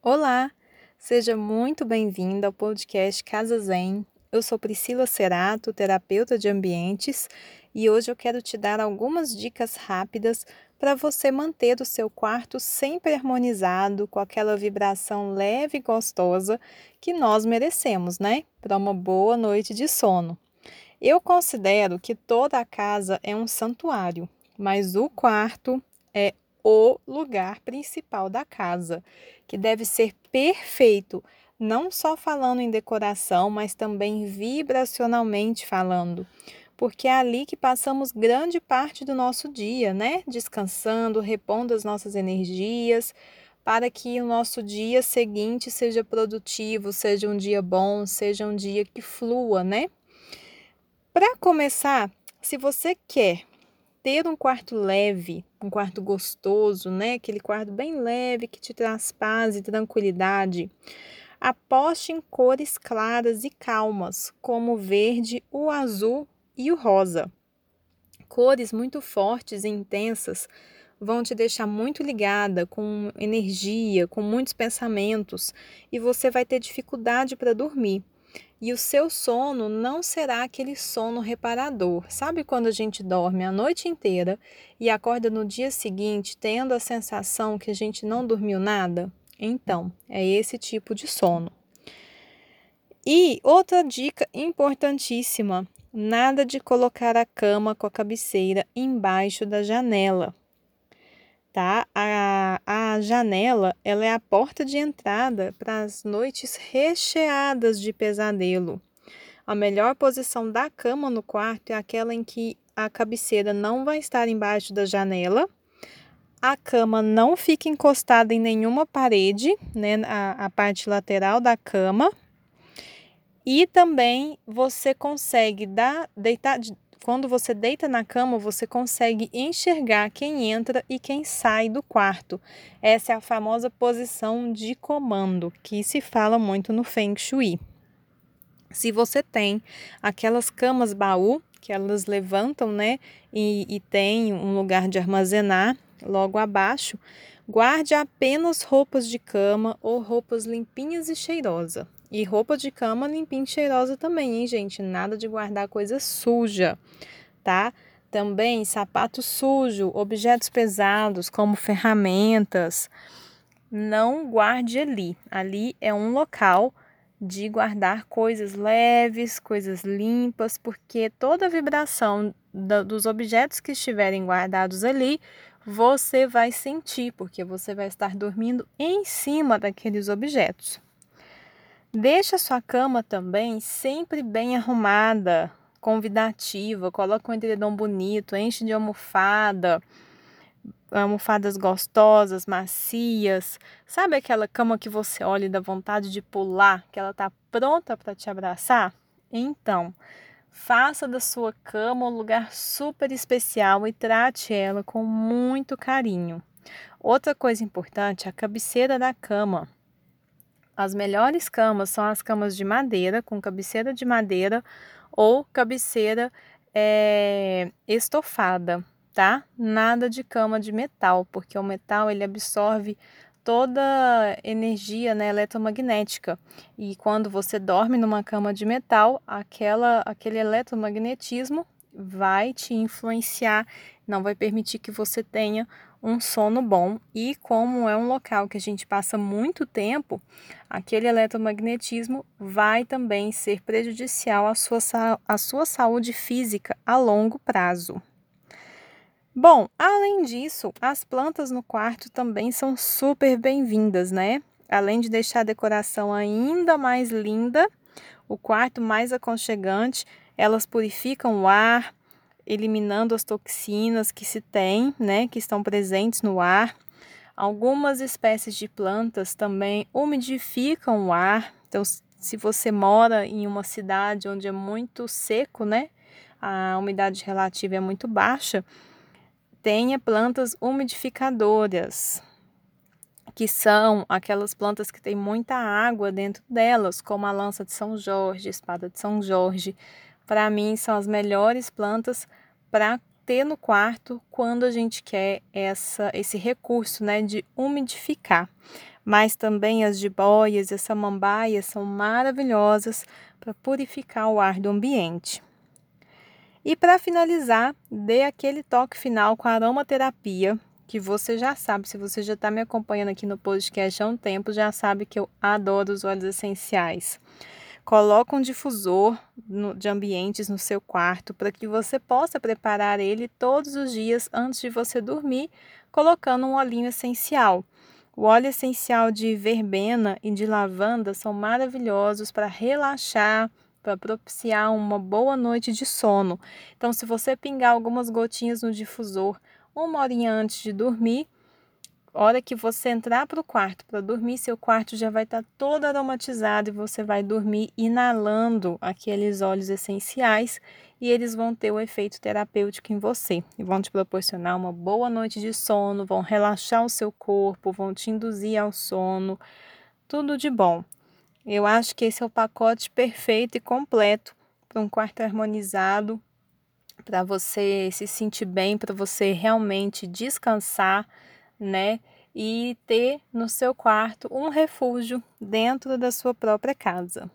Olá, seja muito bem-vinda ao podcast Casa Zen. Eu sou Priscila Cerato, terapeuta de ambientes, e hoje eu quero te dar algumas dicas rápidas para você manter o seu quarto sempre harmonizado, com aquela vibração leve e gostosa que nós merecemos, né? Para uma boa noite de sono. Eu considero que toda a casa é um santuário, mas o quarto é o lugar principal da casa, que deve ser perfeito, não só falando em decoração, mas também vibracionalmente falando, porque é ali que passamos grande parte do nosso dia, né? Descansando, repondo as nossas energias, para que o nosso dia seguinte seja produtivo, seja um dia bom, seja um dia que flua, né? Para começar, se você quer ter um quarto leve, um quarto gostoso, né? Aquele quarto bem leve que te traz paz e tranquilidade. Aposte em cores claras e calmas, como o verde, o azul e o rosa. Cores muito fortes e intensas vão te deixar muito ligada, com energia, com muitos pensamentos, e você vai ter dificuldade para dormir. E o seu sono não será aquele sono reparador. Sabe quando a gente dorme a noite inteira e acorda no dia seguinte tendo a sensação que a gente não dormiu nada? Então, é esse tipo de sono. E outra dica importantíssima: nada de colocar a cama com a cabeceira embaixo da janela tá? A, a janela, ela é a porta de entrada para as noites recheadas de pesadelo. A melhor posição da cama no quarto é aquela em que a cabeceira não vai estar embaixo da janela, a cama não fica encostada em nenhuma parede, né, a, a parte lateral da cama, e também você consegue dar, deitar, quando você deita na cama, você consegue enxergar quem entra e quem sai do quarto. Essa é a famosa posição de comando, que se fala muito no Feng Shui. Se você tem aquelas camas baú, que elas levantam, né, e, e tem um lugar de armazenar logo abaixo, guarde apenas roupas de cama ou roupas limpinhas e cheirosas. E roupa de cama limpinha e cheirosa também, hein, gente? Nada de guardar coisa suja, tá? Também sapato sujo, objetos pesados, como ferramentas, não guarde ali. Ali é um local de guardar coisas leves, coisas limpas, porque toda a vibração da, dos objetos que estiverem guardados ali, você vai sentir, porque você vai estar dormindo em cima daqueles objetos. Deixa a sua cama também sempre bem arrumada, convidativa, coloca um edredom bonito, enche de almofada, almofadas gostosas, macias. Sabe aquela cama que você olha e dá vontade de pular, que ela está pronta para te abraçar? Então, faça da sua cama um lugar super especial e trate ela com muito carinho. Outra coisa importante, a cabeceira da cama. As melhores camas são as camas de madeira, com cabeceira de madeira ou cabeceira é, estofada, tá? Nada de cama de metal, porque o metal ele absorve toda energia né, eletromagnética. E quando você dorme numa cama de metal, aquela, aquele eletromagnetismo vai te influenciar, não vai permitir que você tenha um sono bom. E como é um local que a gente passa muito tempo, aquele eletromagnetismo vai também ser prejudicial à sua, à sua saúde física a longo prazo. Bom, além disso, as plantas no quarto também são super bem-vindas, né? Além de deixar a decoração ainda mais linda, o quarto mais aconchegante, elas purificam o ar, eliminando as toxinas que se tem, né, que estão presentes no ar. Algumas espécies de plantas também umidificam o ar. Então, se você mora em uma cidade onde é muito seco, né, a umidade relativa é muito baixa, tenha plantas umidificadoras, que são aquelas plantas que têm muita água dentro delas, como a lança de São Jorge, espada de São Jorge, para mim são as melhores plantas para ter no quarto quando a gente quer essa, esse recurso né, de umidificar. mas também as jiboias e as samambaias são maravilhosas para purificar o ar do ambiente. E para finalizar, dê aquele toque final com a aromaterapia, que você já sabe, se você já está me acompanhando aqui no podcast há um tempo, já sabe que eu adoro os óleos essenciais. Coloque um difusor de ambientes no seu quarto para que você possa preparar ele todos os dias antes de você dormir, colocando um olhinho essencial. O óleo essencial de verbena e de lavanda são maravilhosos para relaxar, para propiciar uma boa noite de sono. Então, se você pingar algumas gotinhas no difusor uma horinha antes de dormir, hora que você entrar para o quarto para dormir, seu quarto já vai estar tá todo aromatizado e você vai dormir inalando aqueles óleos essenciais e eles vão ter o efeito terapêutico em você e vão te proporcionar uma boa noite de sono, vão relaxar o seu corpo, vão te induzir ao sono, tudo de bom. Eu acho que esse é o pacote perfeito e completo para um quarto harmonizado, para você se sentir bem, para você realmente descansar né? E ter no seu quarto um refúgio dentro da sua própria casa.